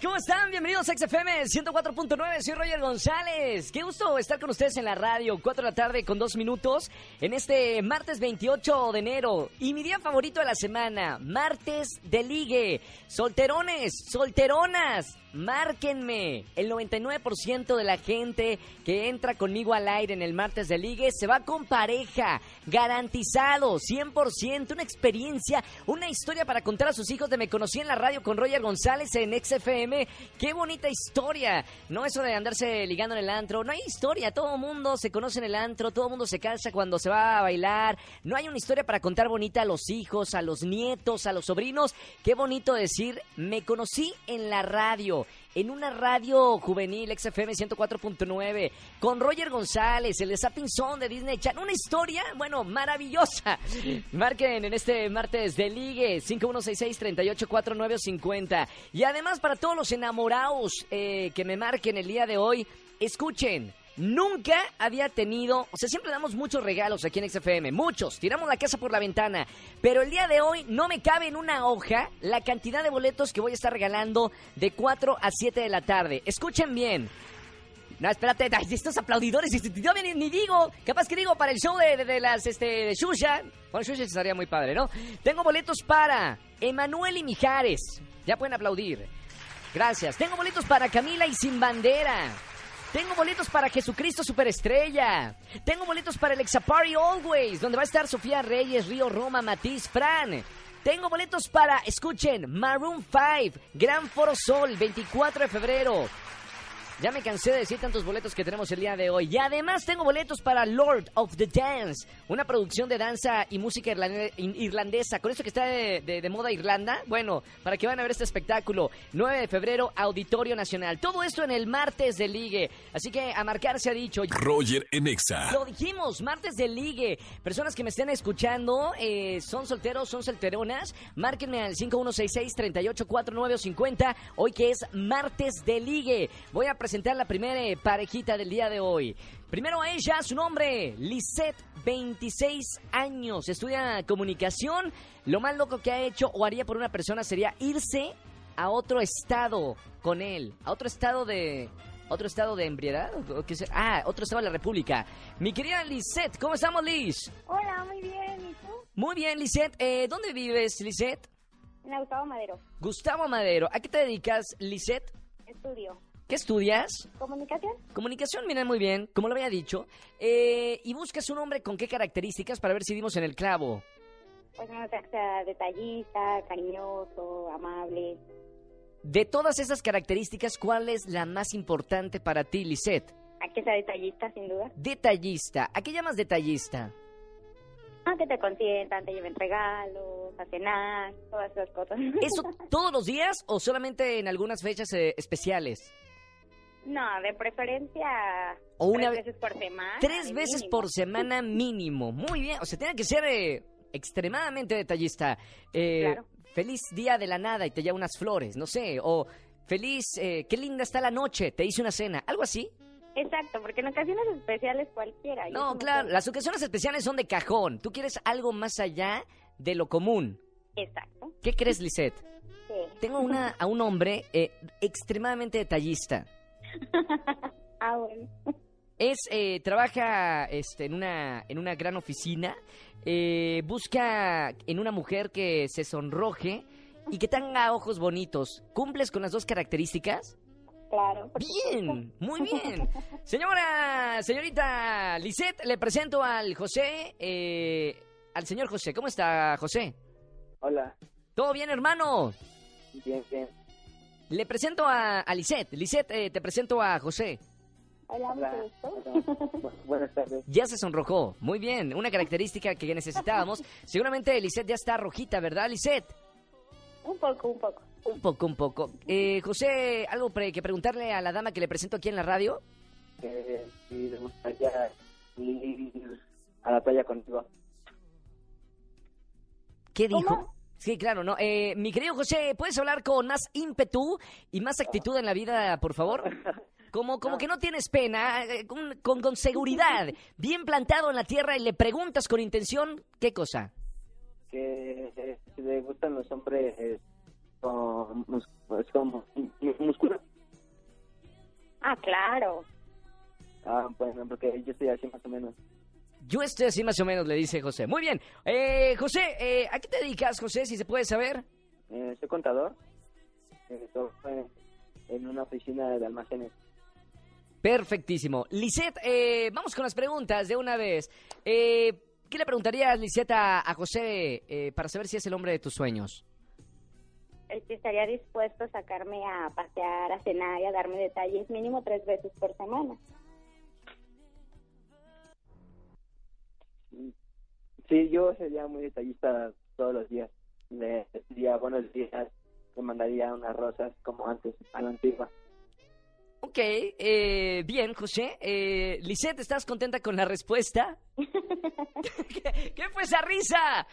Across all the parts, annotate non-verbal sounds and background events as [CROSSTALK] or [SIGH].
¿Cómo están? Bienvenidos a XFM 104.9, soy Roger González. Qué gusto estar con ustedes en la radio, 4 de la tarde con 2 minutos, en este martes 28 de enero. Y mi día favorito de la semana, martes de ligue. Solterones, solteronas, márquenme. El 99% de la gente que entra conmigo al aire en el martes de ligue se va con pareja. Garantizado, 100%. Una experiencia, una historia para contar a sus hijos de Me Conocí en la radio con Roger González en XFM. Qué bonita historia. No eso de andarse ligando en el antro. No hay historia. Todo mundo se conoce en el antro. Todo mundo se calza cuando se va a bailar. No hay una historia para contar bonita a los hijos, a los nietos, a los sobrinos. Qué bonito decir, me conocí en la radio en una radio juvenil XFM 104.9 con Roger González, el de Zapping Zone de Disney Channel. Una historia, bueno, maravillosa. [LAUGHS] Marquen en este martes de Ligue 5166-384950. Y además para todos los enamorados eh, que me marquen el día de hoy, escuchen. Nunca había tenido, o sea, siempre damos muchos regalos aquí en XFM, muchos, tiramos la casa por la ventana, pero el día de hoy no me cabe en una hoja la cantidad de boletos que voy a estar regalando de 4 a 7 de la tarde. Escuchen bien. No, espérate, estos aplaudidores, yo ni, digo, capaz que digo para el show de, de- de las, este, de Shusha. Bueno, Shusha estaría muy padre, ¿no? Tengo boletos para Emanuel y Mijares, ya pueden aplaudir. Gracias. Tengo boletos para Camila y Sin Bandera. Tengo boletos para Jesucristo Superestrella. Tengo boletos para el Exapari Always, donde va a estar Sofía Reyes, Río Roma, Matiz, Fran. Tengo boletos para, escuchen, Maroon 5, Gran Foro Sol, 24 de febrero. Ya me cansé de decir tantos boletos que tenemos el día de hoy. Y además tengo boletos para Lord of the Dance, una producción de danza y música irlandesa. Con esto que está de, de- de moda Irlanda, bueno, para que van a ver este espectáculo. 9 de febrero, Auditorio Nacional. Todo esto en el martes de ligue. Así que a marcar se ha dicho. Roger en Exa. Lo dijimos, martes de ligue. Personas que me estén escuchando, eh, son solteros, son solteronas, márquenme al 5166-3849 o 50, hoy que es martes de ligue. Voy a presentar la primera eh, parejita del día de hoy. Primero a ella, su nombre, Lisette, 26 años, estudia comunicación. Lo más loco que ha hecho o haría por una persona sería irse a otro estado con él, a otro estado de... ¿Otro estado de embriedad? Ah, otro estado de la República. Mi querida Lisette, ¿cómo estamos, Liz? Hola, muy bien. ¿Y tú? Muy bien, Lisette. Eh, ¿Dónde vives, Lisette? En Gustavo Madero. Gustavo Madero. ¿A qué te dedicas, Lisette? Estudio. ¿Qué estudias? ¿Comunicación? Comunicación, mira, muy bien, como lo había dicho. Eh, ¿Y buscas un hombre con qué características para ver si dimos en el clavo? Pues no que sea detallista, cariñoso, amable. De todas esas características, ¿cuál es la más importante para ti, Lisette? A que sea detallista, sin duda. Detallista. ¿A qué llamas detallista? A que te consientan, te lleven regalos, a cenar, todas esas cosas. ¿Eso [LAUGHS] todos los días o solamente en algunas fechas eh, especiales? No, de preferencia O una tres ve- veces por semana. Tres veces mínimo. por semana mínimo. Muy bien. O sea, tiene que ser eh, extremadamente detallista. Eh, Claro. Feliz día de la nada y te lleva unas flores, no sé. O feliz, eh, qué linda está la noche, te hice una cena. Algo así. Exacto, porque en ocasiones especiales cualquiera. No, claro. Las ocasiones especiales son de cajón. Tú quieres algo más allá de lo común. Exacto. ¿Qué crees, Lisette? Sí. Tengo una, a un hombre eh, extremadamente detallista. [LAUGHS] ah, bueno. Es, eh, trabaja este, en, una, en una gran oficina, eh, busca en una mujer que se sonroje y que tenga ojos bonitos. ¿Cumples con las dos características? Claro. Bien, muy [LAUGHS] bien. Señora, señorita Lisette, le presento al José, eh, al señor José. ¿Cómo está, José? Hola, ¿Todo bien, hermano? bien, bien. Le presento a, a Lisette. Lisette, eh, te presento a José. Hola. Bu- buenas tardes. Ya se sonrojó. Muy bien, una característica que necesitábamos. [LAUGHS] Seguramente Lisette ya está rojita, ¿verdad, Lisette? Un poco, un poco. Un poco, un poco. Eh, José, ¿algo pre- que preguntarle a la dama que le presento aquí en la radio? Eh, sí, me gustaría ir a la playa contigo. ¿Qué dijo? ¿Cómo? Sí, claro, no. Eh, mi querido José, ¿puedes hablar con más ímpetu y más actitud en la vida, por favor? Como, como que no tienes pena, eh, con, con, con seguridad, bien plantado en la tierra y le preguntas con intención, ¿qué cosa? Que eh, si le gustan los hombres eh, con, mus- pues, con músculo. Ah, claro. Ah, bueno, porque yo estoy así más o menos. Yo estoy así más o menos, le dice José. Muy bien. Eh, José, eh, ¿a qué te dedicas, José, si se puede saber? Eh, soy contador. Eh, en, una oficina de almacenes. Perfectísimo. Lisette, eh, vamos con las preguntas de una vez. Eh, ¿Qué le preguntarías, Lisette, a, a José eh, para saber si es el hombre de tus sueños? Este, estaría dispuesto a sacarme a pasear, a cenar y a darme detalles mínimo tres veces por semana. Sí, yo sería muy detallista todos los días. Le diría buenos días, le mandaría unas rosas como antes, a la antigua. Ok, eh, bien, José. Eh, Lisette, ¿estás contenta con la respuesta? [LAUGHS] ¿Qué, qué fue esa risa?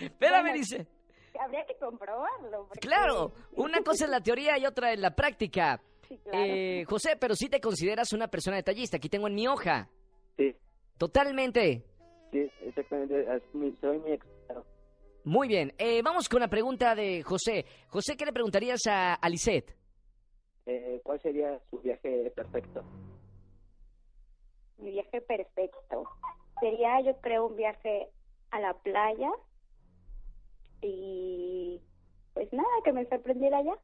Espérame, Bueno, dice. Habría que comprobarlo. porque- Claro, una cosa es la teoría y otra es la práctica. Sí, claro. Eh, José, pero sí te consideras una persona detallista. Aquí tengo en mi hoja. Sí, Totalmente. Sí, exactamente. soy muy exagerado. Muy bien. Eh, vamos con la pregunta de José. José, ¿qué le preguntarías a, a Lisette? Eh, ¿Cuál sería su viaje perfecto? Mi viaje perfecto. Sería, yo creo, un viaje a la playa y pues nada, que me sorprendiera allá.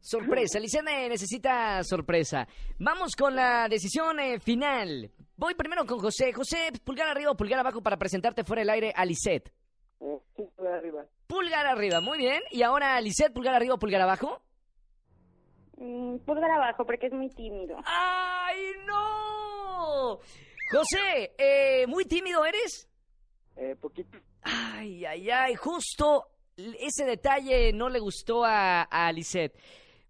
Sorpresa. Eh, necesita sorpresa. Vamos con la decisión eh, final. Voy primero con José. José, pulgar arriba o pulgar abajo para presentarte fuera del aire a Lisette. Eh, sí, voy arriba. Pulgar arriba, muy bien. Y ahora, Lisette, pulgar arriba o pulgar abajo. Mm, pulgar abajo porque es muy tímido. ¡Ay, no! José, eh, ¿muy tímido eres? Eh, poquito. Ay, ay, ay, justo ese detalle no le gustó a, a Lisette.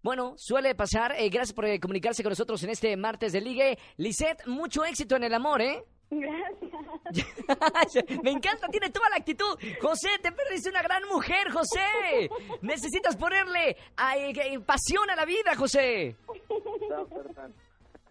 Bueno, suele pasar. Eh, gracias por eh, comunicarse con nosotros en este martes de ligue. Lisette, mucho éxito en el amor, ¿eh? Gracias. [LAUGHS] Me encanta, tiene toda la actitud. José, te perdiste una gran mujer, José. Necesitas ponerle eh, pasión a la vida, José. No, perdón.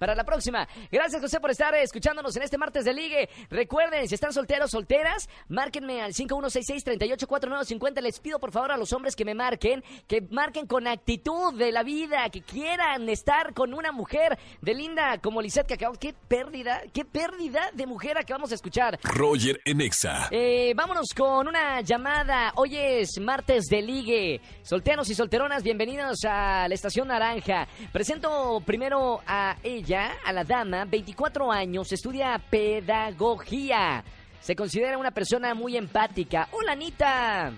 Para la próxima. Gracias, José, por estar eh, escuchándonos en este martes de ligue. Recuerden, si están solteros, solteras, márquenme al 5166-384950. Les pido, por favor, a los hombres que me marquen, que marquen con actitud de la vida, que quieran estar con una mujer de linda como Lisette que acabamos. Qué pérdida, qué pérdida de mujer acabamos de escuchar. Roger en Exa. Eh, vámonos con una llamada. Hoy es martes de ligue. Solteros y solteronas, bienvenidos a la Estación Naranja. Presento primero a ella, a la dama, 24 años, estudia pedagogía. Se considera una persona muy empática. Hola, Anita.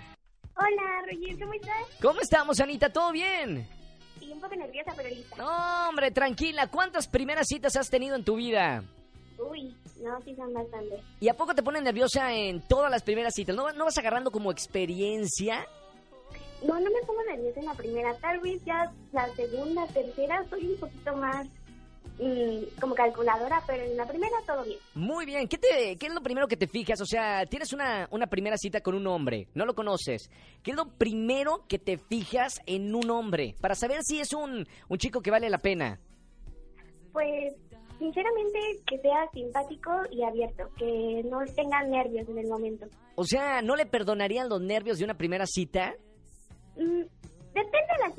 Hola, Roger, ¿cómo estás? ¿Cómo estamos, Anita? ¿Todo bien? Sí, un poco nerviosa, pero lista. No, hombre, tranquila. ¿Cuántas primeras citas has tenido en tu vida? Uy, no, sí son bastantes. ¿Y a poco te pones nerviosa en todas las primeras citas? ¿No, no vas agarrando como experiencia? No, no me pongo nerviosa en la primera. Tal vez ya la segunda, tercera, soy un poquito más como calculadora, pero en la primera todo bien. Muy bien, ¿Qué, te, ¿qué es lo primero que te fijas? O sea, tienes una, una primera cita con un hombre, no lo conoces. ¿Qué es lo primero que te fijas en un hombre? Para saber si es un, un chico que vale la pena. Pues, sinceramente, que sea simpático y abierto, que no tenga nervios en el momento. O sea, ¿no le perdonarían los nervios de una primera cita? Mm,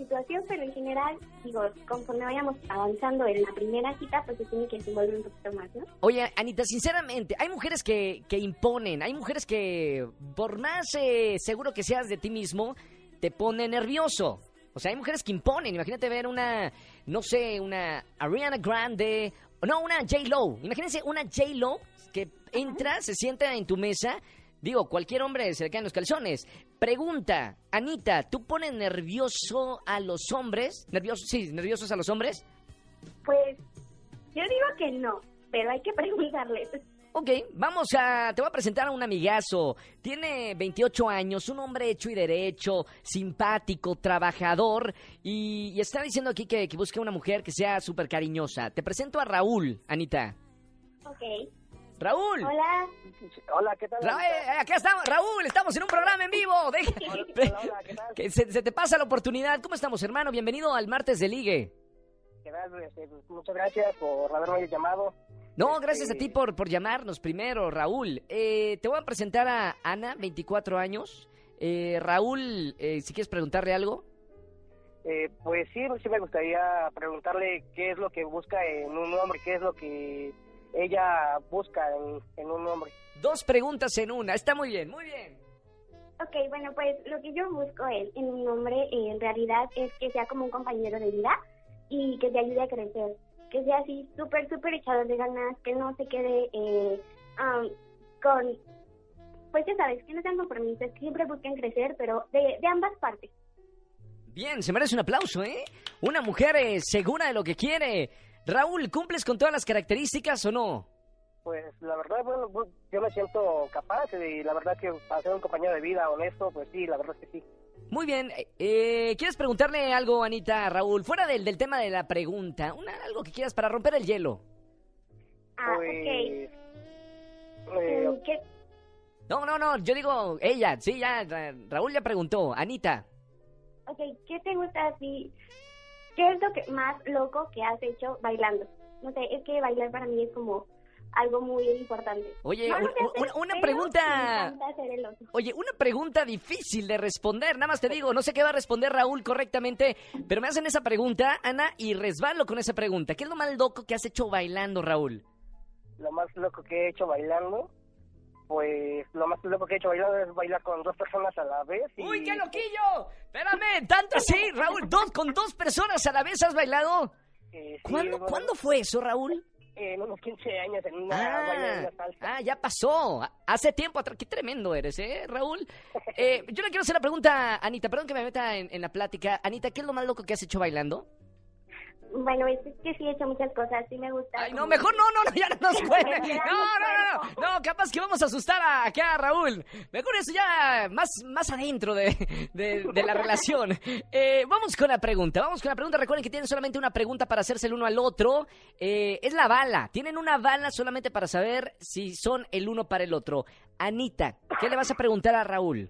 situación, pero en general, digo, conforme vayamos avanzando en la primera cita, pues se tiene que desenvolver un poquito más, ¿no? Oye, Anita, sinceramente, hay mujeres que, que imponen, hay mujeres que, por más eh, seguro que seas de ti mismo, te pone nervioso. O sea, hay mujeres que imponen. Imagínate ver una, no sé, una Ariana Grande, o no, una J-Lo. Imagínense una J-Lo que entra, se sienta en tu mesa. Digo, cualquier hombre se le caen los calzones. Pregunta, Anita, ¿tú pones nervioso a los hombres? ¿Nerviosos? Sí, nerviosos a los hombres. Pues, yo digo que no, pero hay que [LAUGHS] preguntarles. Ok, vamos a. Te voy a presentar a un amigazo. Tiene 28 años, un hombre hecho y derecho, simpático, trabajador. Y, y está diciendo aquí que, que busca una mujer que sea súper cariñosa. Te presento a Raúl, Anita. Ok. Raúl. Hola. Hola, ¿qué tal? Ra- eh, acá estamos, Raúl, estamos en un programa en vivo. [LAUGHS] Deja- Hola, hola, ¿qué tal? que se, se te pasa la oportunidad. ¿Cómo estamos, hermano? Bienvenido al martes de ligue. ¿Qué tal? Este, pues, muchas gracias por haberme llamado. No, gracias a Este- ti por, por llamarnos primero, Raúl. Eh, te voy a presentar a Ana, 24 años. Eh, Raúl, eh, si quieres preguntarle algo. Eh, pues sí, sí me gustaría preguntarle qué es lo que busca en un hombre, qué es lo que ella busca en, en un hombre. Dos preguntas en una. Está muy bien, muy bien. Ok, bueno, pues lo que yo busco en, en un hombre eh, en realidad es que sea como un compañero de vida y que te ayude a crecer. Que sea así súper, súper echado de ganas, que no se quede eh, am, con, pues ya sabes, que no sean compromisos, que siempre busquen crecer, pero de, de ambas partes. Bien, se merece un aplauso, ¿eh? Una mujer eh, segura de lo que quiere. Raúl, ¿cumples con todas las características o no? Pues la verdad, bueno, yo me siento capaz y la verdad que para ser un compañero de vida honesto, pues sí, la verdad es que sí. Muy bien. eh, eh, ¿Quieres preguntarle algo, Anita, a Raúl? Fuera del, del tema de la pregunta. Una, algo que quieras para romper el hielo. Ah, pues, ok. eh, ¿Qué, No, no, no, yo digo ella. Sí, ya, Ra- Raúl ya preguntó. Anita. ok, ¿qué te gusta así? ¿Qué es lo que más loco que has hecho bailando? No sé, es que bailar para mí es como algo muy importante. Oye, No lo un- hacer, un- una pregunta- Me encanta hacer el oso. Oye, una pregunta difícil de responder. Nada más te digo, no sé qué va a responder Raúl correctamente, pero me hacen esa pregunta, Ana, y resbalo con esa pregunta. ¿Qué es lo más loco que has hecho bailando, Raúl? lo más loco que he hecho bailando, pues lo más loco que he hecho bailando es bailar con dos personas a la vez. Y, ¡Uy, qué loquillo! Espérame, [LAUGHS] tanto así, Raúl. Dos, ¿Con dos personas a la vez has bailado? eh, sí, ¿Cuándo, bueno, ¿Cuándo fue eso, Raúl? En unos 15 años en una de Ah, una salsa. ah, ya pasó. Hace tiempo atrás. Qué tremendo eres, ¿eh, Raúl? [LAUGHS] Eh, yo le quiero hacer la pregunta, a Anita. Perdón que me meta en, en la plática. Anita, ¿qué es lo más loco que has hecho bailando? Bueno, es que sí he hecho muchas cosas, sí me gusta. Ay, no, mejor no, no, no, ya no nos [LAUGHS] cuente. [LAUGHS] No, no, no, no, no, capaz que vamos a asustar a, acá a Raúl. Mejor eso ya más, más adentro de, de- de la relación. [LAUGHS] Eh, vamos con la pregunta, vamos con la pregunta. Recuerden que tienen solamente una pregunta para hacerse el uno al otro. Eh, es la bala. Tienen una bala solamente para saber si son el uno para el otro. Anita, ¿qué le vas a preguntar a Raúl?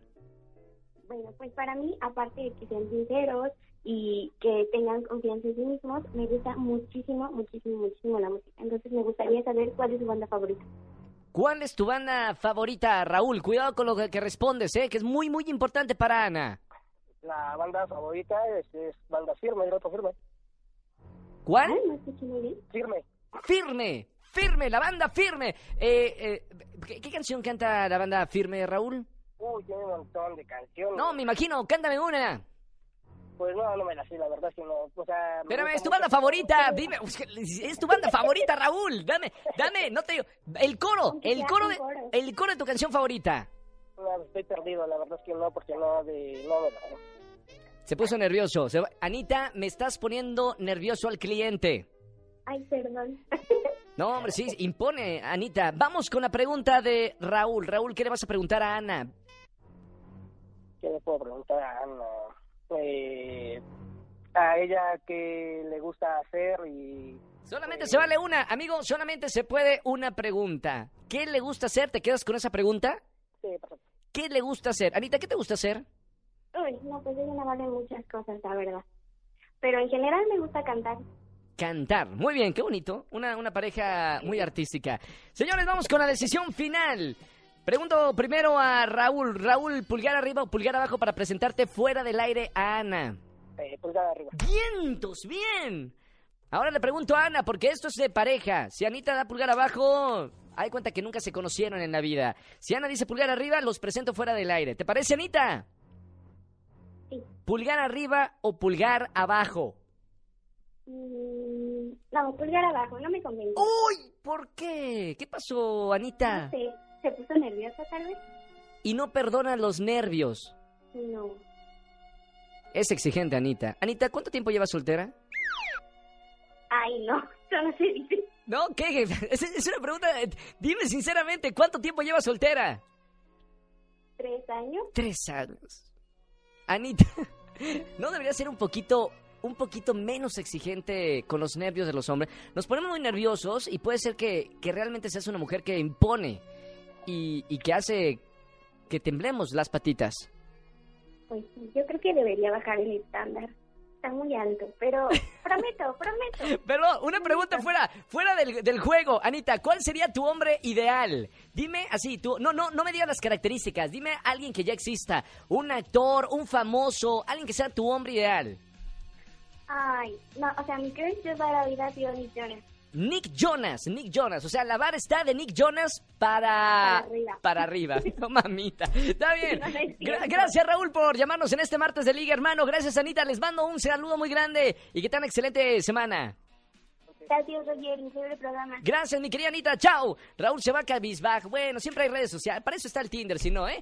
Bueno, pues para mí, aparte de que sean sinceros y que tengan confianza en sí mismos, me gusta muchísimo, muchísimo, muchísimo la música. Entonces me gustaría saber cuál es su banda favorita. ¿Cuál es tu banda favorita, Raúl? Cuidado con lo que que respondes, ¿eh? que es muy, muy importante para Ana. La banda favorita es, es banda firme, grupo firme. ¿Cuál? Ay. Firme. Firme, firme, la banda firme. Eh, eh, ¿qué, qué canción canta la banda firme, Raúl? Uy, tiene un montón de canciones. No, me imagino, cántame una. Pues no, no me la sé, la verdad, sino, o sea... me Espérame, es tu mucho- banda favorita. Dime, es tu banda favorita, Raúl. Dame, dame, no te digo. El coro, el coro de, el coro de tu canción favorita. No, estoy perdido, la verdad es que no, porque no, de, no me la sé. Se puso nervioso. Se Anita, me estás poniendo nervioso al cliente. Ay, perdón. No, hombre, sí, impone, Anita. Vamos con la pregunta de Raúl. Raúl, ¿qué le vas a preguntar a Ana? ¿Qué le puedo preguntar a Ana? Eh, a ella qué le gusta hacer y... Solamente se vale una, amigo, solamente se puede una pregunta. ¿Qué le gusta hacer? ¿Te quedas con esa pregunta? Sí, perfecto. ¿Qué le gusta hacer? Anita, ¿qué te gusta hacer? Uy, no, pues ella no vale muchas cosas, la verdad. Pero en general me gusta cantar. Cantar. Muy bien, qué bonito. Una, una pareja muy artística. Señores, vamos con la decisión final. Pregunto primero a Raúl. Raúl, pulgar arriba o pulgar abajo para presentarte fuera del aire a Ana. Eh, pulgar arriba. ¡Vientos! ¡Bien! Ahora le pregunto a Ana, porque esto es de pareja. Si Anita da pulgar abajo, hay cuenta que nunca se conocieron en la vida. Si Ana dice pulgar arriba, los presento fuera del aire. ¿Te parece, Anita? Sí. ¿Pulgar arriba o pulgar abajo? Mm, no, pulgar abajo, no me convence. ¡Uy! ¿Por qué? ¿Qué pasó, Anita? No sé, ¿se puso nerviosa tal vez? Y no perdona los nervios. No. Es exigente, Anita. Anita, ¿cuánto tiempo llevas soltera? Ay, no, eso no se dice. No, ¿qué? Es, es una pregunta. eh, Dime sinceramente, ¿cuánto tiempo llevas soltera? ¿Tres años? Tres años. Anita, [LAUGHS] ¿no debería ser un poquito un poquito menos exigente con los nervios de los hombres. Nos ponemos muy nerviosos y puede ser que, que realmente seas una mujer que impone y, y que hace que temblemos las patitas. Pues yo creo que debería bajar el estándar. Está muy alto, pero [LAUGHS] prometo, prometo. Pero una pregunta fuera, fuera del, del juego, Anita, ¿cuál sería tu hombre ideal? Dime así, tú, no, no, no me digas las características, dime alguien que ya exista, un actor, un famoso, alguien que sea tu hombre ideal. Ay, no, o sea, mi crush toda la vida sido Nick Jonas. Nick Jonas, Nick Jonas, o sea, la vara está de Nick Jonas para... Para arriba. Para arriba, [LAUGHS] no mamita. Está bien. No, Gra- gracias Raúl por llamarnos en este martes de Liga, hermano. Gracias Anita, les mando un saludo muy grande y que tengan excelente semana. Gracias, Roger, increíble programa. Gracias, mi querida Anita. Chao. Raúl se va a. Bueno, siempre hay redes sociales. Para eso está el Tinder, si no, ¿eh?